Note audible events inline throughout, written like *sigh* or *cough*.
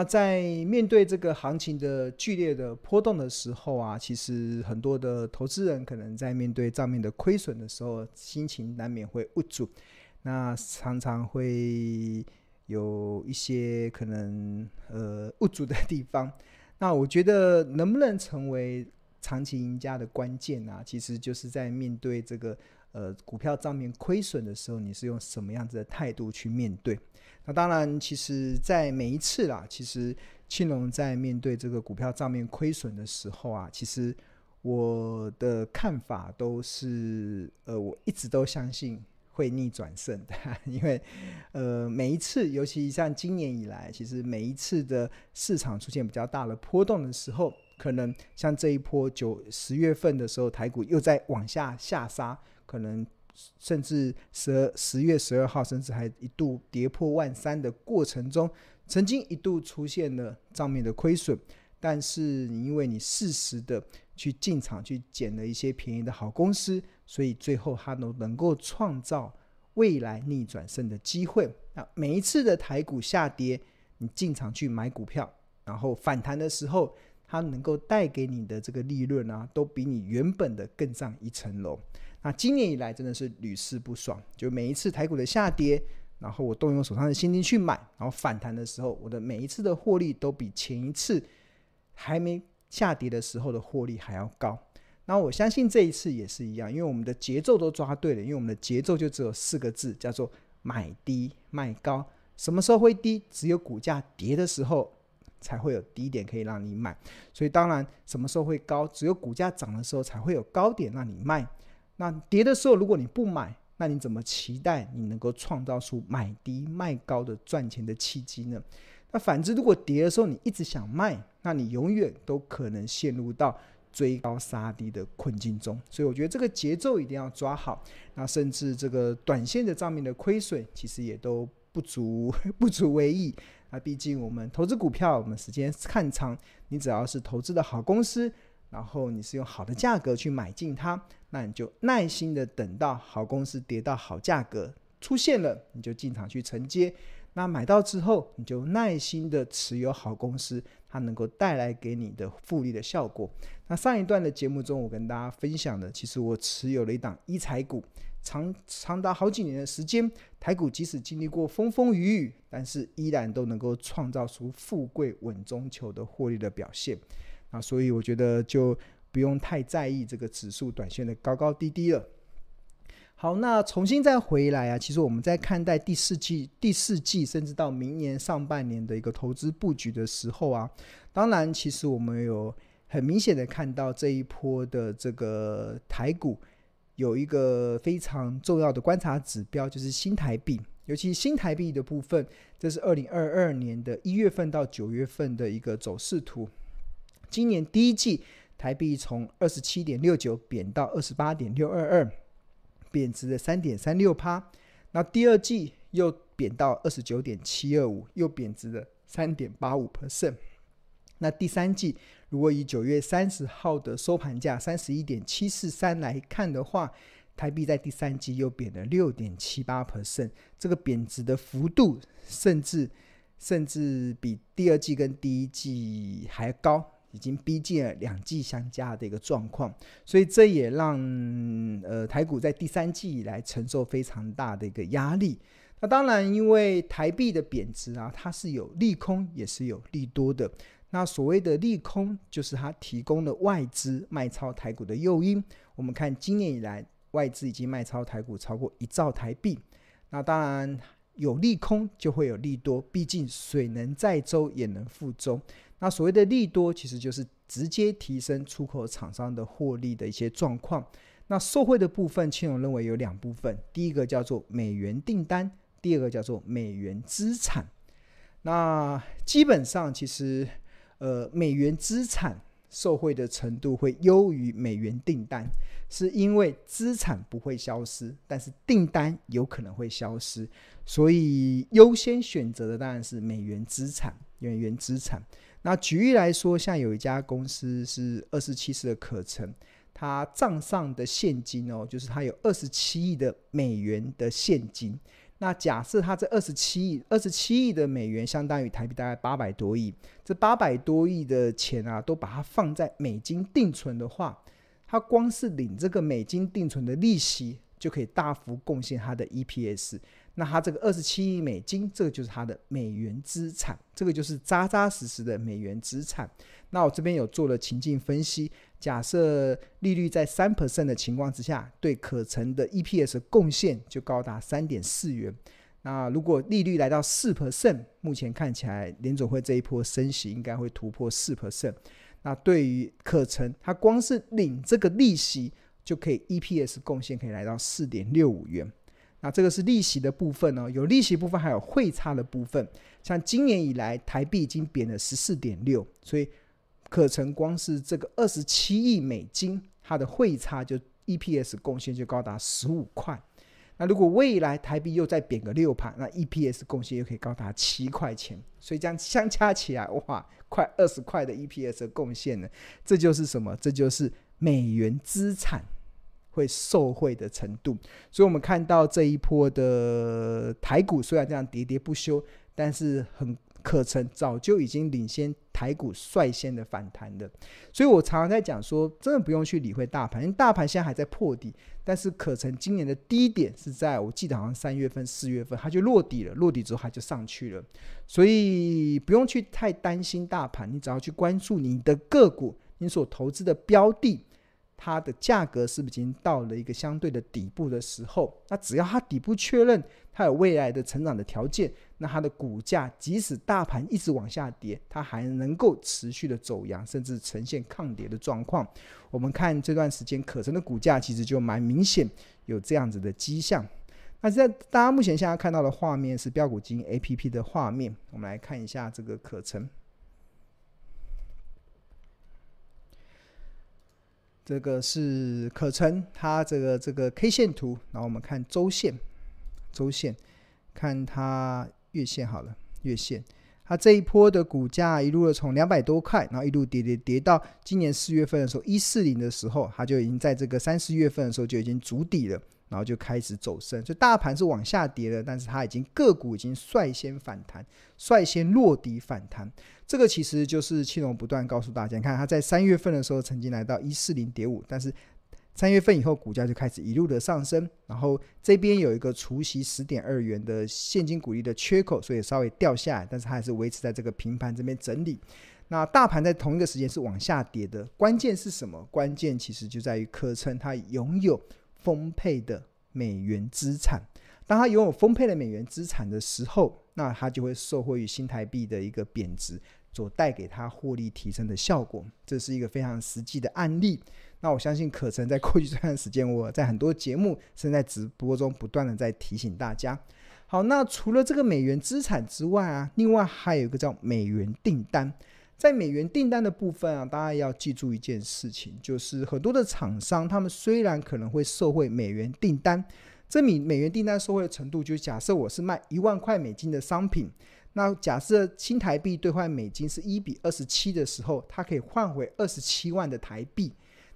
那在面对这个行情的剧烈的波动的时候啊，其实很多的投资人可能在面对账面的亏损的时候，心情难免会无助，那常常会有一些可能呃无助的地方。那我觉得能不能成为长期赢家的关键啊，其实就是在面对这个呃股票账面亏损的时候，你是用什么样子的态度去面对？那当然，其实，在每一次啦，其实庆隆在面对这个股票账面亏损的时候啊，其实我的看法都是，呃，我一直都相信会逆转胜的，*laughs* 因为，呃，每一次，尤其像今年以来，其实每一次的市场出现比较大的波动的时候，可能像这一波九十月份的时候，台股又在往下下杀，可能。甚至十二十月十二号，甚至还一度跌破万三的过程中，曾经一度出现了账面的亏损，但是你因为你适时的去进场去捡了一些便宜的好公司，所以最后它能能够创造未来逆转胜的机会。那每一次的台股下跌，你进场去买股票，然后反弹的时候，它能够带给你的这个利润啊，都比你原本的更上一层楼。那今年以来真的是屡试不爽，就每一次台股的下跌，然后我动用手上的现金去买，然后反弹的时候，我的每一次的获利都比前一次还没下跌的时候的获利还要高。那我相信这一次也是一样，因为我们的节奏都抓对了，因为我们的节奏就只有四个字，叫做买低卖高。什么时候会低？只有股价跌的时候才会有低点可以让你买。所以当然，什么时候会高？只有股价涨的时候才会有高点让你卖。那跌的时候，如果你不买，那你怎么期待你能够创造出买低卖高的赚钱的契机呢？那反之，如果跌的时候你一直想卖，那你永远都可能陷入到追高杀低的困境中。所以我觉得这个节奏一定要抓好。那甚至这个短线的账面的亏损，其实也都不足 *laughs* 不足为意。那毕竟我们投资股票，我们时间看长，你只要是投资的好公司。然后你是用好的价格去买进它，那你就耐心的等到好公司跌到好价格出现了，你就进场去承接。那买到之后，你就耐心的持有好公司，它能够带来给你的复利的效果。那上一段的节目中，我跟大家分享的，其实我持有了一档医材股，长长达好几年的时间，台股即使经历过风风雨雨，但是依然都能够创造出富贵稳中求的获利的表现。啊，所以我觉得就不用太在意这个指数短线的高高低低了。好，那重新再回来啊，其实我们在看待第四季、第四季，甚至到明年上半年的一个投资布局的时候啊，当然，其实我们有很明显的看到这一波的这个台股有一个非常重要的观察指标，就是新台币，尤其新台币的部分，这是二零二二年的一月份到九月份的一个走势图。今年第一季台币从二十七点六九贬到二十八点六二二，贬值了三点三六趴。那第二季又贬到二十九点七二五，又贬值了三点八五 percent。那第三季如果以九月三十号的收盘价三十一点七四三来看的话，台币在第三季又贬了六点七八 percent，这个贬值的幅度甚至甚至比第二季跟第一季还高。已经逼近了两季相加的一个状况，所以这也让呃台股在第三季以来承受非常大的一个压力。那当然，因为台币的贬值啊，它是有利空也是有利多的。那所谓的利空，就是它提供了外资卖超台股的诱因。我们看今年以来，外资已经卖超台股超过一兆台币。那当然有利空就会有利多，毕竟水能载舟也能覆舟。那所谓的利多，其实就是直接提升出口厂商的获利的一些状况。那受惠的部分，青龙认为有两部分，第一个叫做美元订单，第二个叫做美元资产。那基本上，其实呃，美元资产受惠的程度会优于美元订单，是因为资产不会消失，但是订单有可能会消失，所以优先选择的当然是美元资产，美元资产。那举例来说，像有一家公司是二十七四的可成，它账上的现金哦，就是它有二十七亿的美元的现金。那假设它这二十七亿，二十七亿的美元相当于台币大概八百多亿，这八百多亿的钱啊，都把它放在美金定存的话，它光是领这个美金定存的利息，就可以大幅贡献它的 EPS。那它这个二十七亿美金，这个就是它的美元资产，这个就是扎扎实实的美元资产。那我这边有做了情境分析。假设利率在三 percent 的情况之下，对可成的 EPS 贡献就高达三点四元。那如果利率来到四 percent，目前看起来联总会这一波升息应该会突破四 percent。那对于可成，它光是领这个利息就可以 EPS 贡献可以来到四点六五元。那这个是利息的部分呢、哦，有利息部分，还有汇差的部分。像今年以来，台币已经贬了十四点六，所以。可成光是这个二十七亿美金，它的汇差就 EPS 贡献就高达十五块。那如果未来台币又再贬个六趴，那 EPS 贡献又可以高达七块钱。所以这样相加起来，哇，快二十块的 EPS 贡献呢？这就是什么？这就是美元资产会受惠的程度。所以我们看到这一波的台股虽然这样喋喋不休，但是很。可成早就已经领先台股率先的反弹的，所以我常常在讲说，真的不用去理会大盘，因为大盘现在还在破底，但是可成今年的低点是在我记得好像三月份、四月份，它就落底了，落底之后它就上去了，所以不用去太担心大盘，你只要去关注你的个股，你所投资的标的。它的价格是不是已经到了一个相对的底部的时候？那只要它底部确认，它有未来的成长的条件，那它的股价即使大盘一直往下跌，它还能够持续的走阳，甚至呈现抗跌的状况。我们看这段时间可成的股价其实就蛮明显有这样子的迹象。那在大家目前现在看到的画面是标股金 APP 的画面，我们来看一下这个可成。这个是可成，它这个这个 K 线图，然后我们看周线，周线，看它月线好了，月线，它这一波的股价一路的从两百多块，然后一路跌跌跌到今年四月份的时候一四零的时候，它就已经在这个三四月份的时候就已经筑底了。然后就开始走升，所以大盘是往下跌的，但是它已经个股已经率先反弹，率先落底反弹。这个其实就是庆隆不断告诉大家，看它在三月份的时候曾经来到一四零点五，但是三月份以后股价就开始一路的上升，然后这边有一个除息十点二元的现金股利的缺口，所以稍微掉下来，但是它还是维持在这个平盘这边整理。那大盘在同一个时间是往下跌的，关键是什么？关键其实就在于科称它拥有。丰沛的美元资产，当它拥有丰沛的美元资产的时候，那它就会受惠于新台币的一个贬值所带给它获利提升的效果。这是一个非常实际的案例。那我相信可成在过去这段时间，我在很多节目甚至在直播中不断的在提醒大家。好，那除了这个美元资产之外啊，另外还有一个叫美元订单。在美元订单的部分啊，大家要记住一件事情，就是很多的厂商，他们虽然可能会受惠美元订单，这米美元订单受惠的程度，就是假设我是卖一万块美金的商品，那假设新台币兑换美金是一比二十七的时候，它可以换回二十七万的台币。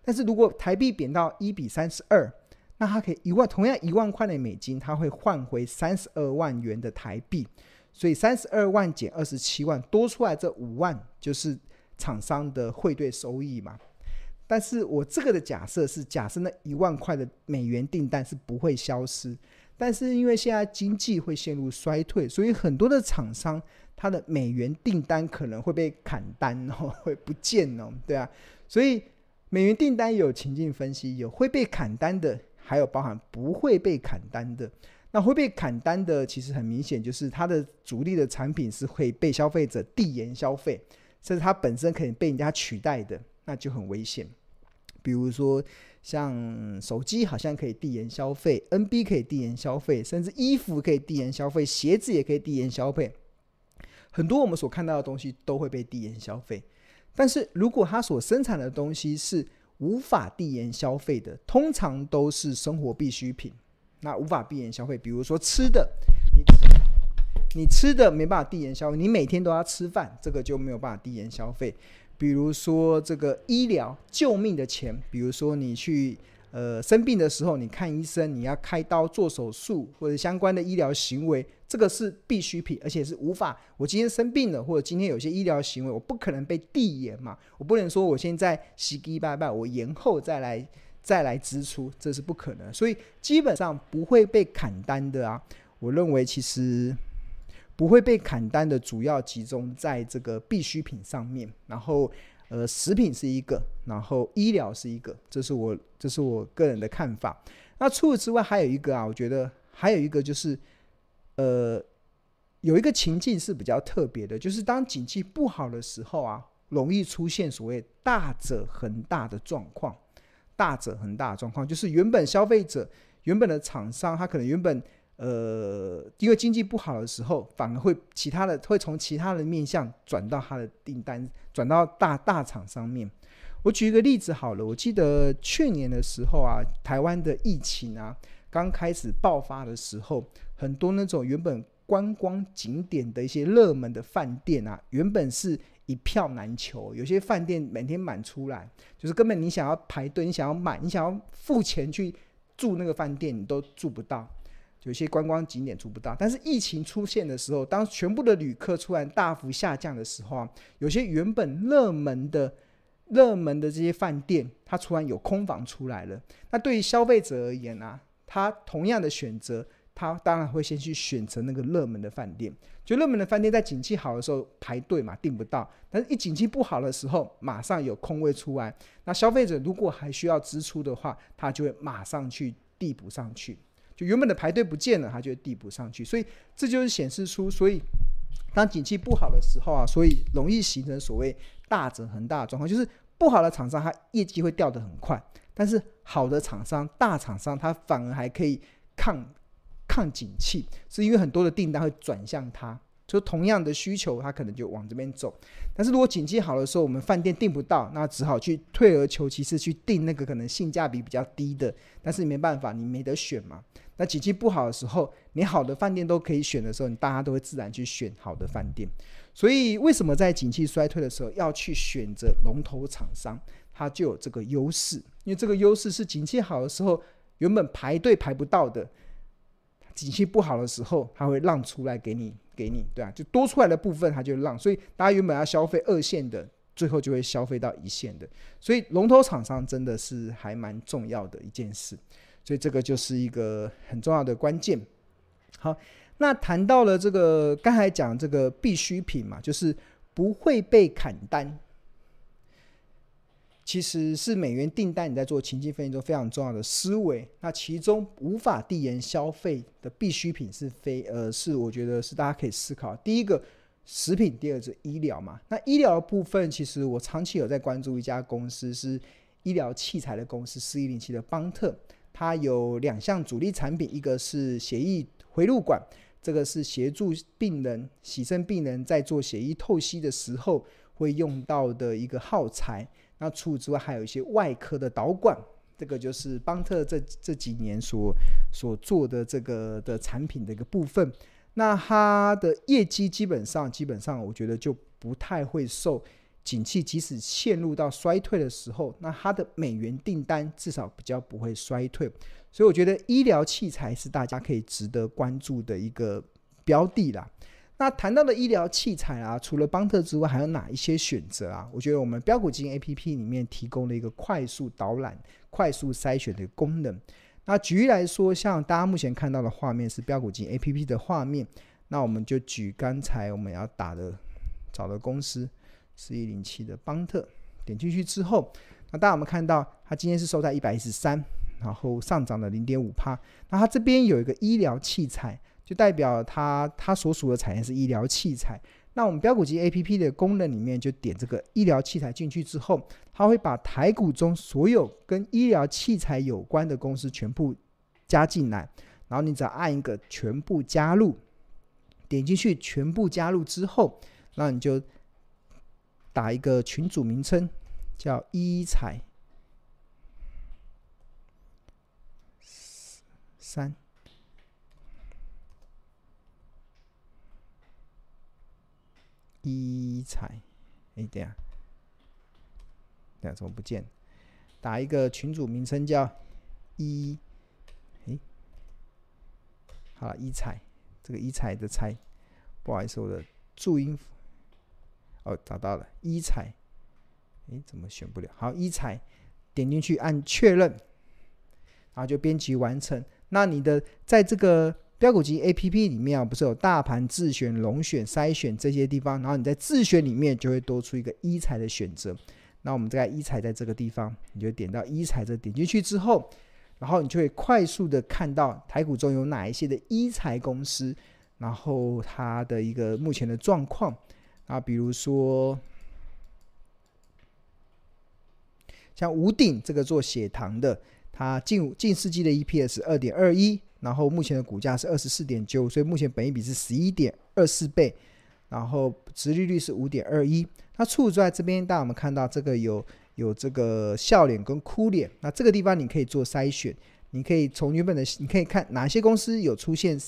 但是如果台币贬到一比三十二，那它可以一万同样一万块的美金，它会换回三十二万元的台币。所以三十二万减二十七万，多出来这五万就是厂商的汇兑收益嘛。但是我这个的假设是假设那一万块的美元订单是不会消失，但是因为现在经济会陷入衰退，所以很多的厂商它的美元订单可能会被砍单哦，会不见哦，对啊。所以美元订单有情境分析，有会被砍单的，还有包含不会被砍单的。那会被砍单的，其实很明显就是它的主力的产品是会被消费者递延消费，甚至它本身可以被人家取代的，那就很危险。比如说像手机好像可以递延消费，NB 可以递延消费，甚至衣服可以递延消费，鞋子也可以递延消费，很多我们所看到的东西都会被递延消费。但是如果它所生产的东西是无法递延消费的，通常都是生活必需品。那无法递延消费，比如说吃的，你你吃的没办法递延消费，你每天都要吃饭，这个就没有办法递延消费。比如说这个医疗救命的钱，比如说你去呃，生病的时候，你看医生，你要开刀做手术或者相关的医疗行为，这个是必需品，而且是无法。我今天生病了，或者今天有些医疗行为，我不可能被递延嘛，我不能说我现在洗洗拜拜，我延后再来再来支出，这是不可能。所以基本上不会被砍单的啊。我认为其实不会被砍单的主要集中在这个必需品上面，然后。呃，食品是一个，然后医疗是一个，这是我这是我个人的看法。那除此之外，还有一个啊，我觉得还有一个就是，呃，有一个情境是比较特别的，就是当景气不好的时候啊，容易出现所谓大者恒大的状况。大者恒大的状况，就是原本消费者、原本的厂商，他可能原本。呃，因为经济不好的时候，反而会其他的会从其他的面向转到他的订单，转到大大厂上面。我举一个例子好了，我记得去年的时候啊，台湾的疫情啊刚开始爆发的时候，很多那种原本观光景点的一些热门的饭店啊，原本是一票难求，有些饭店每天满出来，就是根本你想要排队，你想要买，你想要付钱去住那个饭店，你都住不到。有些观光景点住不到，但是疫情出现的时候，当全部的旅客突然大幅下降的时候啊，有些原本热门的、热门的这些饭店，它突然有空房出来了。那对于消费者而言啊，他同样的选择，他当然会先去选择那个热门的饭店。就热门的饭店在景气好的时候排队嘛，订不到；但是一景气不好的时候，马上有空位出来。那消费者如果还需要支出的话，他就会马上去递补上去。就原本的排队不见了，他就会递补上去，所以这就是显示出，所以当景气不好的时候啊，所以容易形成所谓大者恒大的状况，就是不好的厂商它业绩会掉得很快，但是好的厂商、大厂商它反而还可以抗抗景气，是因为很多的订单会转向它。就同样的需求，他可能就往这边走。但是如果景气好的时候，我们饭店订不到，那只好去退而求其次，去订那个可能性价比比较低的。但是没办法，你没得选嘛。那景气不好的时候，你好的饭店都可以选的时候，你大家都会自然去选好的饭店。所以为什么在景气衰退的时候要去选择龙头厂商？它就有这个优势，因为这个优势是景气好的时候原本排队排不到的，景气不好的时候，它会让出来给你。给你，对啊，就多出来的部分，它就让，所以大家原本要消费二线的，最后就会消费到一线的，所以龙头厂商真的是还蛮重要的一件事，所以这个就是一个很重要的关键。好，那谈到了这个刚才讲这个必需品嘛，就是不会被砍单。其实是美元订单，你在做情境分析中非常重要的思维。那其中无法递延消费的必需品是非呃，是我觉得是大家可以思考。第一个食品，第二是医疗嘛。那医疗的部分，其实我长期有在关注一家公司，是医疗器材的公司四一零七的邦特。它有两项主力产品，一个是血液回路管，这个是协助病人、洗肾病人在做血液透析的时候会用到的一个耗材。那除此之外，还有一些外科的导管，这个就是邦特这这几年所所做的这个的产品的一个部分。那它的业绩基本上，基本上我觉得就不太会受景气，即使陷入到衰退的时候，那它的美元订单至少比较不会衰退。所以我觉得医疗器材是大家可以值得关注的一个标的啦。那谈到的医疗器材啊，除了邦特之外，还有哪一些选择啊？我觉得我们标股金 A P P 里面提供了一个快速导览、快速筛选的功能。那举例来说，像大家目前看到的画面是标股金 A P P 的画面，那我们就举刚才我们要打的找的公司四一零七的邦特，点进去之后，那大家我们看到它今天是收在一百一十三，然后上涨了零点五趴。那它这边有一个医疗器材。就代表它它所属的产业是医疗器材。那我们标股机 A P P 的功能里面，就点这个医疗器材进去之后，它会把台股中所有跟医疗器材有关的公司全部加进来。然后你只要按一个全部加入，点进去全部加入之后，那你就打一个群组名称叫医材三。医材，哎，对啊，对啊，怎么不见？打一个群组名称叫一，哎，好了，一彩，这个一彩的彩，不好意思，我的注音，哦，找到了，一彩，哎，怎么选不了？好，一彩，点进去按确认，然后就编辑完成。那你的在这个标股集 APP 里面啊，不是有大盘自选、龙选、筛选这些地方，然后你在自选里面就会多出一个一财的选择。那我们再来一彩在这个地方，你就点到一财这点进去之后，然后你就会快速的看到台股中有哪一些的一财公司，然后它的一个目前的状况啊，比如说像五鼎这个做血糖的，它近近世纪的 EPS 二点二一，然后目前的股价是二十四点九，所以目前本益比是十一点二四倍，然后殖利率是五点二一。那处在这边，大家我们看到这个有有这个笑脸跟哭脸，那这个地方你可以做筛选，你可以从原本的你可以看哪些公司有出现，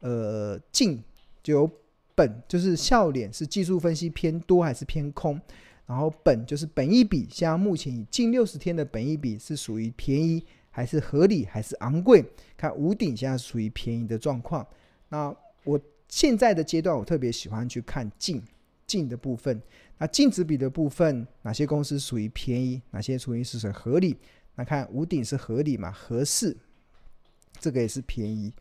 呃，净就有本就是笑脸是技术分析偏多还是偏空，然后本就是本一比，像目前以近六十天的本一比是属于便宜还是合理还是昂贵？看五顶现在属于便宜的状况。那我现在的阶段，我特别喜欢去看净净的部分。那净值比的部分，哪些公司属于便宜，哪些属于是合理？那看五顶是合理嘛？合适，这个也是便宜。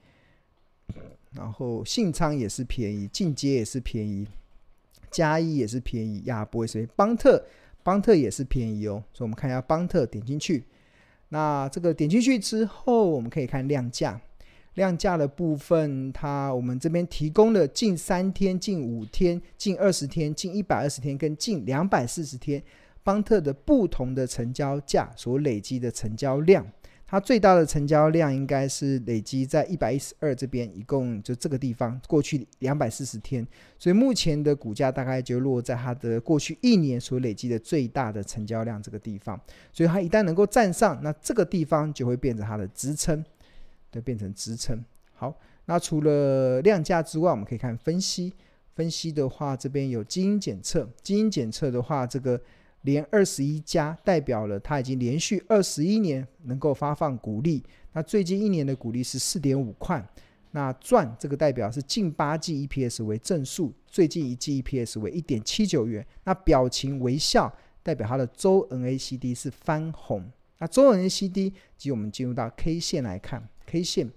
然后信昌也是便宜，进阶也是便宜，加一也是便宜，亚博也是邦特，邦特也是便宜哦。所以我们看一下邦特，点进去，那这个点进去之后，我们可以看量价。量价的部分，它我们这边提供了近三天、近五天、近二十天、近一百二十天跟近两百四十天邦特的不同的成交价所累积的成交量，它最大的成交量应该是累积在一百一十二这边，一共就这个地方过去两百四十天，所以目前的股价大概就落在它的过去一年所累积的最大的成交量这个地方，所以它一旦能够站上，那这个地方就会变成它的支撑。就变成支撑。好，那除了量价之外，我们可以看分析。分析的话，这边有基因检测。基因检测的话，这个连二十一家代表了它已经连续二十一年能够发放股利。那最近一年的股利是四点五块。那赚这个代表是近八季 EPS 为正数，最近一季 EPS 为一点七九元。那表情微笑代表它的周 NACD 是翻红。那周 NACD 及我们进入到 K 线来看。K 线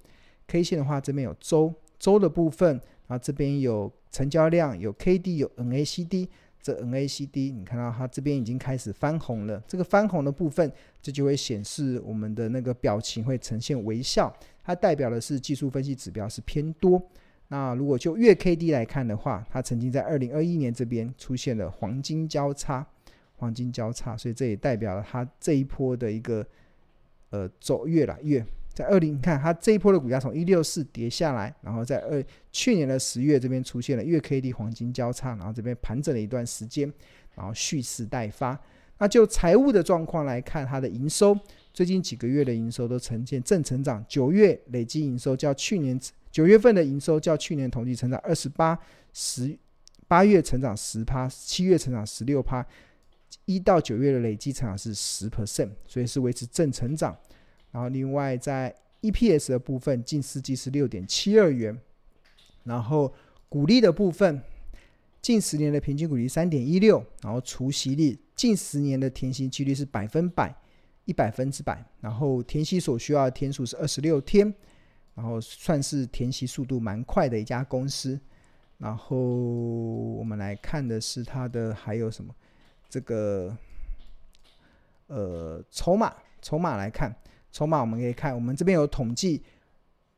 ，K 线的话，这边有周周的部分，然后这边有成交量，有 KD，有 NACD。这 NACD，你看到它这边已经开始翻红了。这个翻红的部分，这就会显示我们的那个表情会呈现微笑，它代表的是技术分析指标是偏多。那如果就月 KD 来看的话，它曾经在二零二一年这边出现了黄金交叉，黄金交叉，所以这也代表了它这一波的一个呃走月了月。在二零，你看它这一波的股价从一六四跌下来，然后在二去年的十月这边出现了月 K D 黄金交叉，然后这边盘整了一段时间，然后蓄势待发。那就财务的状况来看，它的营收最近几个月的营收都呈现正成长，九月累计营收较去年九月份的营收较去年同期成长二十八，十八月成长十趴，七月成长十六趴，一到九月的累计成长是十 percent，所以是维持正成长。然后，另外在 EPS 的部分，近四季是六点七二元。然后股利的部分，近十年的平均股利三点一六。然后除息率，近十年的填息几率是百分百，一百分之百。然后填息所需要的天数是二十六天。然后算是填息速度蛮快的一家公司。然后我们来看的是它的还有什么？这个呃筹码，筹码来看。筹码我们可以看，我们这边有统计，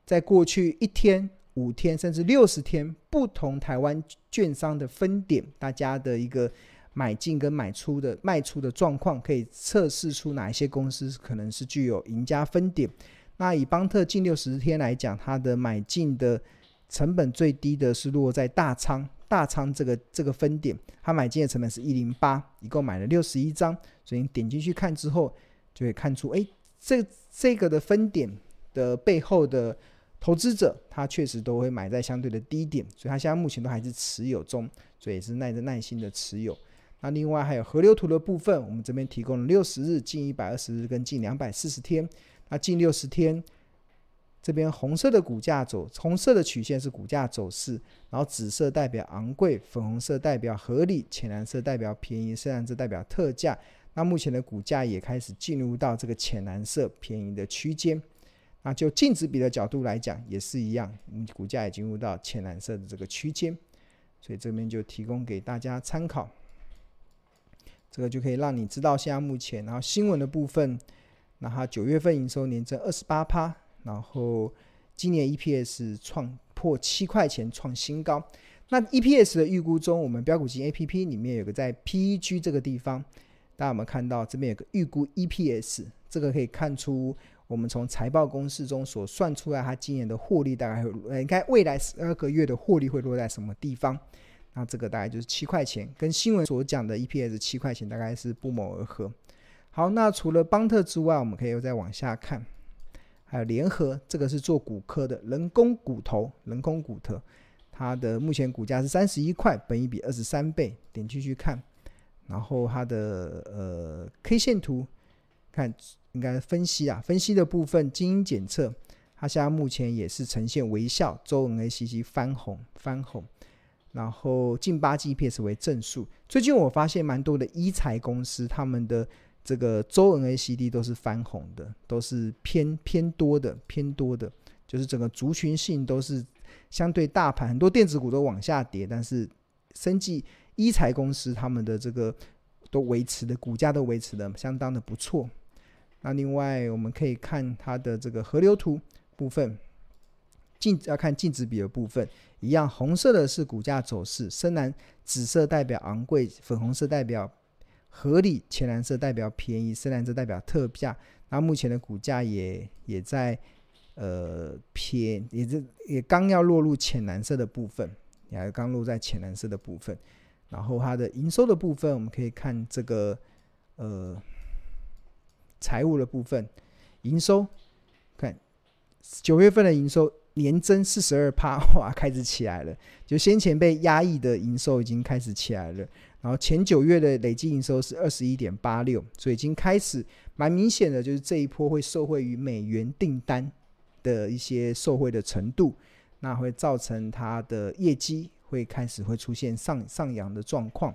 在过去一天、五天甚至六十天，不同台湾券商的分点，大家的一个买进跟买出的卖出的状况，可以测试出哪一些公司可能是具有赢家分点。那以邦特近六十天来讲，它的买进的成本最低的是落在大仓，大仓这个这个分点，它买进的成本是一零八，一共买了六十一张，所以你点进去看之后，就会看出，哎。这这个的分点的背后的投资者，他确实都会买在相对的低点，所以他现在目前都还是持有中，所以也是耐着耐心的持有。那另外还有河流图的部分，我们这边提供了六十日、近一百二十日跟近两百四十天。那近六十天，这边红色的股价走，红色的曲线是股价走势，然后紫色代表昂贵，粉红色代表合理，浅蓝色代表便宜，深蓝色代表特价。那目前的股价也开始进入到这个浅蓝色便宜的区间。那就净值比的角度来讲，也是一样，嗯，股价也进入到浅蓝色的这个区间，所以这边就提供给大家参考。这个就可以让你知道现在目前，然后新闻的部分，那它九月份营收年增二十八趴，然后今年 EPS 创破七块钱创新高。那 EPS 的预估中，我们标股金 APP 里面有个在 PEG 这个地方，大家有没有看到这边有个预估 EPS？这个可以看出我们从财报公式中所算出来，它今年的获利大概会，呃，应该未来十二个月的获利会落在什么地方？那这个大概就是七块钱，跟新闻所讲的 EPS 七块钱大概是不谋而合。好，那除了邦特之外，我们可以又再往下看，还有联合，这个是做骨科的人工骨头，人工骨头，它的目前股价是三十一块，本益比二十三倍。点进去看，然后它的呃 K 线图看，应该分析啊，分析的部分基因检测，它现在目前也是呈现微笑，周 NACC 翻红翻红。然后近八季 EPS 为正数。最近我发现蛮多的医材公司，他们的这个周 NACD 都是翻红的，都是偏偏多的，偏多的，就是整个族群性都是相对大盘，很多电子股都往下跌，但是生技一财公司他们的这个都维持的股价都维持的相当的不错。那另外我们可以看它的这个河流图部分。净要看净值比的部分，一样，红色的是股价走势，深蓝、紫色代表昂贵，粉红色代表合理，浅蓝色代表便宜，深蓝色代表特价。那目前的股价也也在呃偏，也是也刚要落入浅蓝色的部分，也还刚落在浅蓝色的部分。然后它的营收的部分，我们可以看这个呃财务的部分，营收看九月份的营收。年增四十二趴，*laughs* 哇，开始起来了。就先前被压抑的营收已经开始起来了。然后前九月的累计营收是二十一点八六，所以已经开始蛮明显的，就是这一波会受惠于美元订单的一些受惠的程度，那会造成它的业绩会开始会出现上上扬的状况。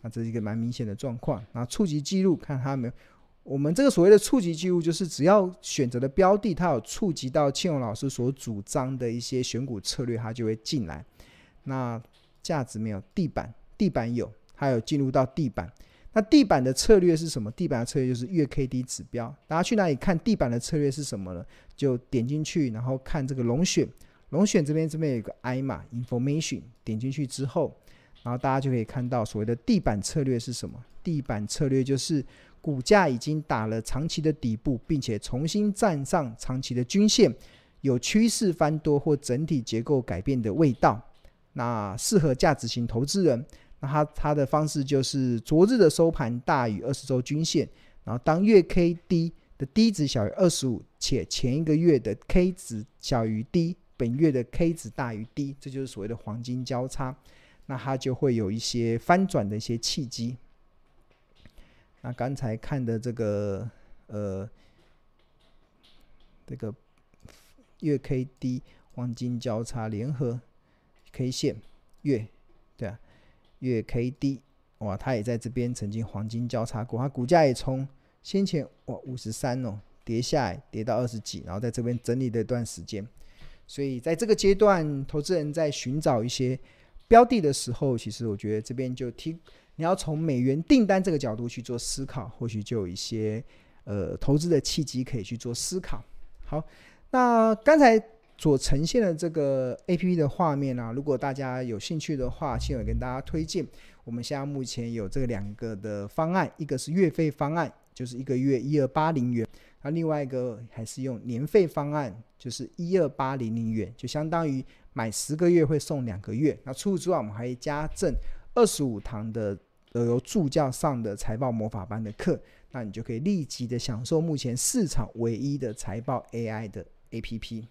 那这是一个蛮明显的状况。那触及记录，看它有没有。我们这个所谓的触及记录，就是只要选择的标的，它有触及到庆荣老师所主张的一些选股策略，它就会进来。那价值没有，地板地板有，它有进入到地板。那地板的策略是什么？地板的策略就是月 K D 指标。大家去哪里看地板的策略是什么呢？就点进去，然后看这个龙选，龙选这边这边有个 I 嘛，Information，点进去之后，然后大家就可以看到所谓的地板策略是什么？地板策略就是。股价已经打了长期的底部，并且重新站上长期的均线，有趋势翻多或整体结构改变的味道。那适合价值型投资人。那他他的方式就是昨日的收盘大于二十周均线，然后当月 K D 的低值小于二十五，且前一个月的 K 值小于 D，本月的 K 值大于 D，这就是所谓的黄金交叉。那它就会有一些翻转的一些契机。那刚才看的这个呃，这个月 K D 黄金交叉联合 K 线月，对啊，月 K D 哇，它也在这边曾经黄金交叉过，它股价也从先前哇五十三哦跌下来，跌到二十几，然后在这边整理了一段时间，所以在这个阶段，投资人在寻找一些标的的时候，其实我觉得这边就提。你要从美元订单这个角度去做思考，或许就有一些呃投资的契机可以去做思考。好，那刚才所呈现的这个 APP 的画面呢、啊，如果大家有兴趣的话，先有跟大家推荐，我们现在目前有这两个的方案，一个是月费方案，就是一个月一二八零元，那另外一个还是用年费方案，就是一二八零零元，就相当于买十个月会送两个月。那除此之外，我们还加赠。二十五堂的呃由助教上的财报魔法班的课，那你就可以立即的享受目前市场唯一的财报 AI 的 APP。